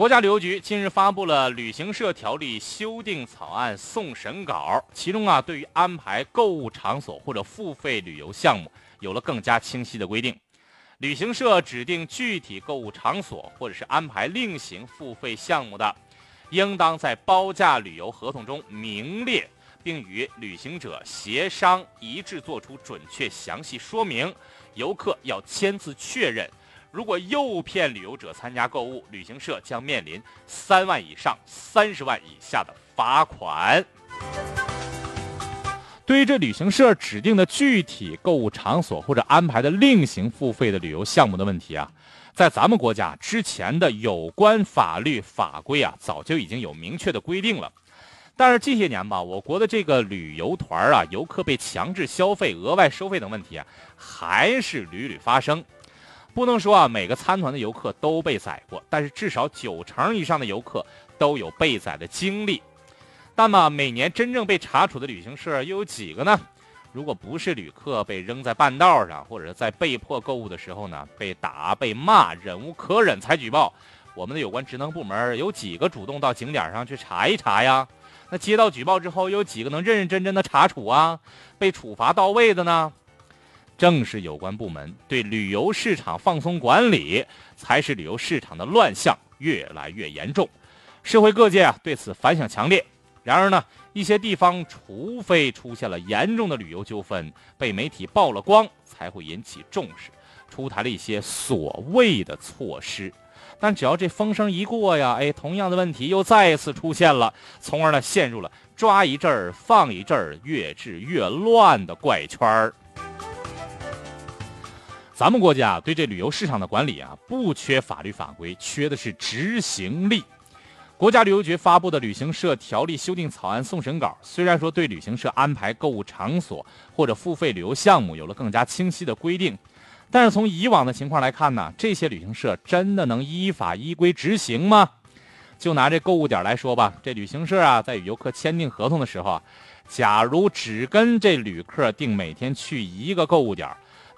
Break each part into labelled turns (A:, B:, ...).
A: 国家旅游局近日发布了旅行社条例修订草案送审稿，其中啊，对于安排购物场所或者付费旅游项目有了更加清晰的规定。旅行社指定具体购物场所或者是安排另行付费项目的，应当在包价旅游合同中明列，并与旅行者协商一致作出准确详细说明，游客要签字确认。如果诱骗旅游者参加购物，旅行社将面临三万以上三十万以下的罚款。对于这旅行社指定的具体购物场所或者安排的另行付费的旅游项目的问题啊，在咱们国家之前的有关法律法规啊，早就已经有明确的规定了。但是近些年吧，我国的这个旅游团啊，游客被强制消费、额外收费等问题啊，还是屡屡发生。不能说啊，每个参团的游客都被宰过，但是至少九成以上的游客都有被宰的经历。那么每年真正被查处的旅行社又有几个呢？如果不是旅客被扔在半道上，或者在被迫购物的时候呢，被打、被骂，忍无可忍才举报，我们的有关职能部门有几个主动到景点上去查一查呀？那接到举报之后，又有几个能认认真真的查处啊？被处罚到位的呢？正是有关部门对旅游市场放松管理，才使旅游市场的乱象越来越严重。社会各界啊对此反响强烈。然而呢，一些地方除非出现了严重的旅游纠纷，被媒体曝了光，才会引起重视，出台了一些所谓的措施。但只要这风声一过呀，哎，同样的问题又再次出现了，从而呢陷入了抓一阵儿放一阵儿，越治越乱的怪圈儿。咱们国家对这旅游市场的管理啊，不缺法律法规，缺的是执行力。国家旅游局发布的旅行社条例修订草案送审稿，虽然说对旅行社安排购物场所或者付费旅游项目有了更加清晰的规定，但是从以往的情况来看呢，这些旅行社真的能依法依规执行吗？就拿这购物点来说吧，这旅行社啊，在与游客签订合同的时候啊，假如只跟这旅客定每天去一个购物点。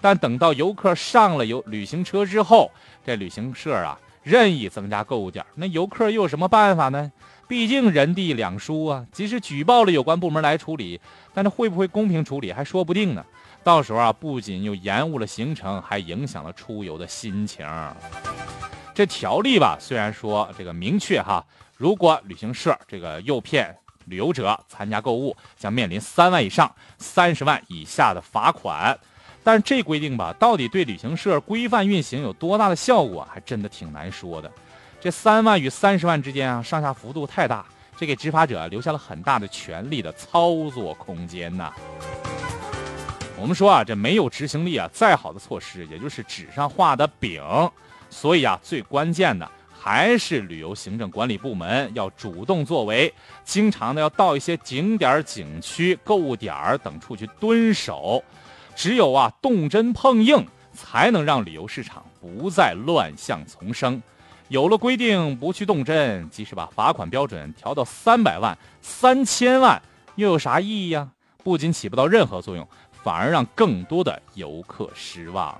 A: 但等到游客上了游旅行车之后，这旅行社啊任意增加购物点，那游客又有什么办法呢？毕竟人地两疏啊。即使举报了有关部门来处理，但是会不会公平处理还说不定呢。到时候啊，不仅又延误了行程，还影响了出游的心情。这条例吧，虽然说这个明确哈，如果旅行社这个诱骗旅游者参加购物，将面临三万以上三十万以下的罚款。但是这规定吧，到底对旅行社规范运行有多大的效果，还真的挺难说的。这三万与三十万之间啊，上下幅度太大，这给执法者留下了很大的权力的操作空间呐。我们说啊，这没有执行力啊，再好的措施也就是纸上画的饼。所以啊，最关键的还是旅游行政管理部门要主动作为，经常的要到一些景点、景区、购物点等处去蹲守。只有啊动真碰硬，才能让旅游市场不再乱象丛生。有了规定，不去动真，即使把罚款标准调到三百万、三千万，又有啥意义呀？不仅起不到任何作用，反而让更多的游客失望。